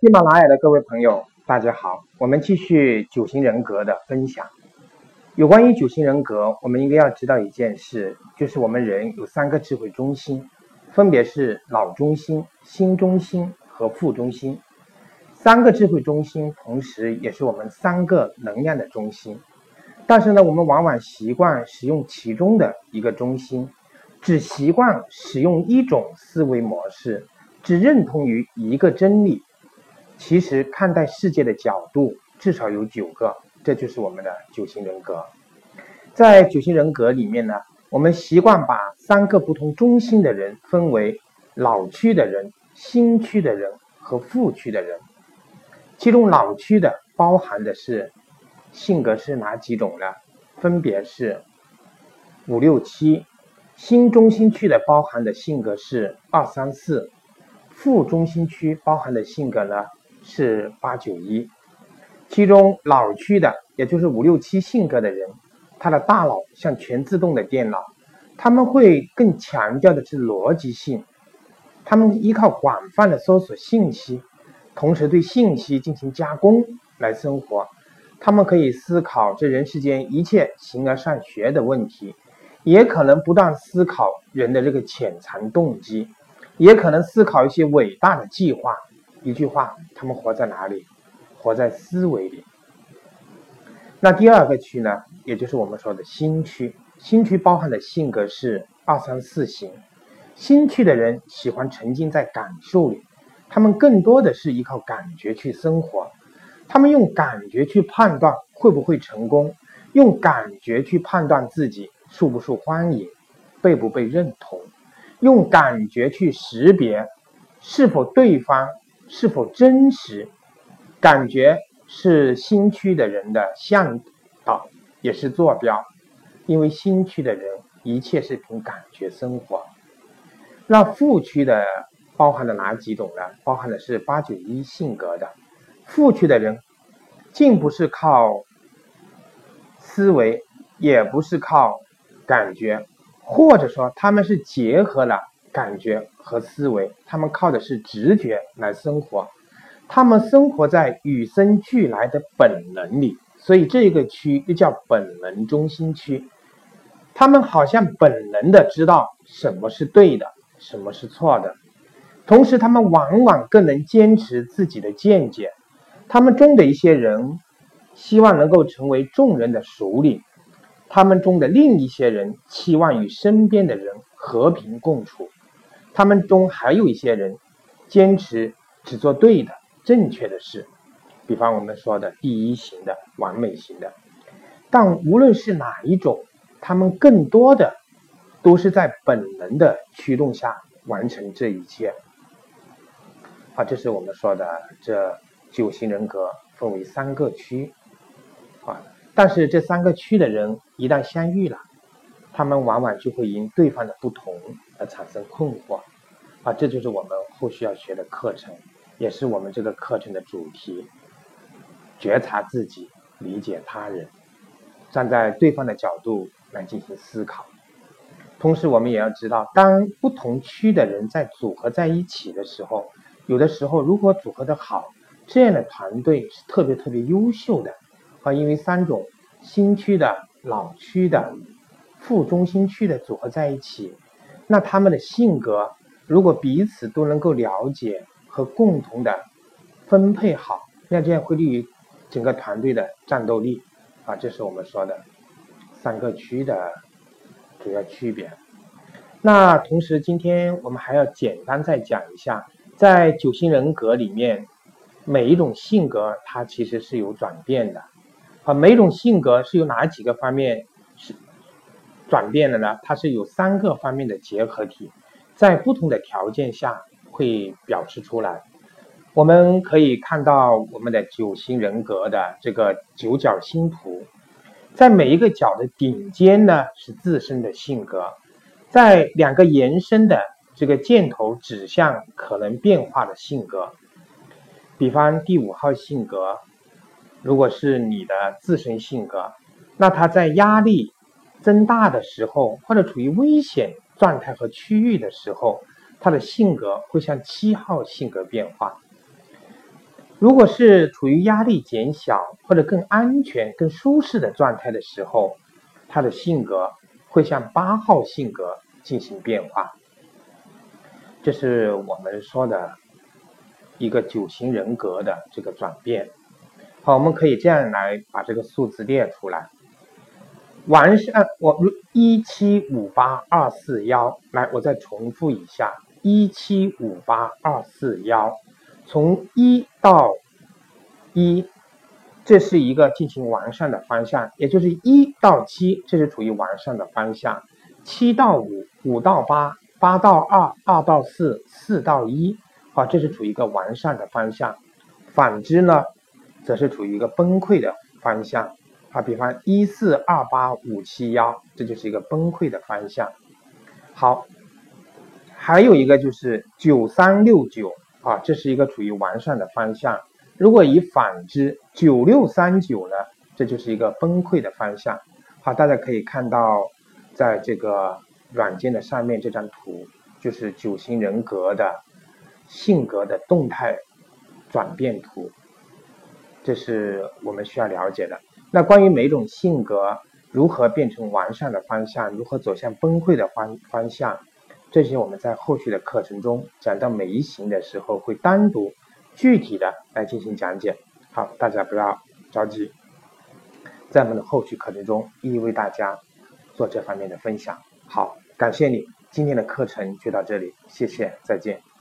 喜马拉雅的各位朋友，大家好，我们继续九型人格的分享。有关于九型人格，我们应该要知道一件事，就是我们人有三个智慧中心，分别是脑中心、心中心和腹中心。三个智慧中心，同时也是我们三个能量的中心。但是呢，我们往往习惯使用其中的一个中心，只习惯使用一种思维模式，只认同于一个真理。其实看待世界的角度至少有九个。这就是我们的九型人格，在九型人格里面呢，我们习惯把三个不同中心的人分为老区的人、新区的人和副区的人。其中老区的包含的是性格是哪几种呢？分别是五六七。新中心区的包含的性格是二三四。副中心区包含的性格呢是八九一。其中脑区的，也就是五六七性格的人，他的大脑像全自动的电脑，他们会更强调的是逻辑性，他们依靠广泛的搜索信息，同时对信息进行加工来生活。他们可以思考这人世间一切形而上学的问题，也可能不断思考人的这个潜藏动机，也可能思考一些伟大的计划。一句话，他们活在哪里？活在思维里。那第二个区呢，也就是我们说的心区。心区包含的性格是二三四型。心区的人喜欢沉浸在感受里，他们更多的是依靠感觉去生活。他们用感觉去判断会不会成功，用感觉去判断自己受不受欢迎，被不被认同，用感觉去识别是否对方是否真实。感觉是心区的人的向导，也是坐标，因为心区的人一切是凭感觉生活。那腹区的包含了哪几种呢？包含的是八九一性格的腹区的人，既不是靠思维，也不是靠感觉，或者说他们是结合了感觉和思维，他们靠的是直觉来生活。他们生活在与生俱来的本能里，所以这个区又叫本能中心区。他们好像本能的知道什么是对的，什么是错的，同时他们往往更能坚持自己的见解。他们中的一些人希望能够成为众人的首领，他们中的另一些人期望与身边的人和平共处，他们中还有一些人坚持只做对的。正确的事，比方我们说的第一型的完美型的，但无论是哪一种，他们更多的都是在本能的驱动下完成这一切。好，这是我们说的这九型人格分为三个区啊，但是这三个区的人一旦相遇了，他们往往就会因对方的不同而产生困惑啊，这就是我们后续要学的课程。也是我们这个课程的主题：觉察自己，理解他人，站在对方的角度来进行思考。同时，我们也要知道，当不同区的人在组合在一起的时候，有的时候如果组合的好，这样的团队是特别特别优秀的啊！因为三种新区的、老区的、副中心区的组合在一起，那他们的性格如果彼此都能够了解。和共同的分配好，那这样会利于整个团队的战斗力啊！这是我们说的三个区的主要区别。那同时，今天我们还要简单再讲一下，在九型人格里面，每一种性格它其实是有转变的啊。每一种性格是由哪几个方面转变的呢？它是有三个方面的结合体，在不同的条件下。会表示出来，我们可以看到我们的九型人格的这个九角星图，在每一个角的顶尖呢是自身的性格，在两个延伸的这个箭头指向可能变化的性格，比方第五号性格，如果是你的自身性格，那它在压力增大的时候，或者处于危险状态和区域的时候。他的性格会向七号性格变化，如果是处于压力减小或者更安全、更舒适的状态的时候，他的性格会向八号性格进行变化。这是我们说的一个九型人格的这个转变。好，我们可以这样来把这个数字列出来。完善，我一七五八二四幺，来，我再重复一下，一七五八二四幺，从一到一，这是一个进行完善的方向，也就是一到七，这是处于完善的方向；七到五，五到八。八到二，二到四，四到一，好，这是处于一个完善的方向。反之呢，则是处于一个崩溃的方向。啊，比方一四二八五七幺，这就是一个崩溃的方向。好，还有一个就是九三六九，啊，这是一个处于完善的方向。如果以反之，九六三九呢，这就是一个崩溃的方向。好，大家可以看到，在这个。软件的上面这张图就是九型人格的性格的动态转变图，这是我们需要了解的。那关于每种性格如何变成完善的方向，如何走向崩溃的方方向，这些我们在后续的课程中讲到每一型的时候，会单独具体的来进行讲解。好，大家不要着急，在我们的后续课程中一一为大家做这方面的分享。好。感谢你，今天的课程就到这里，谢谢，再见。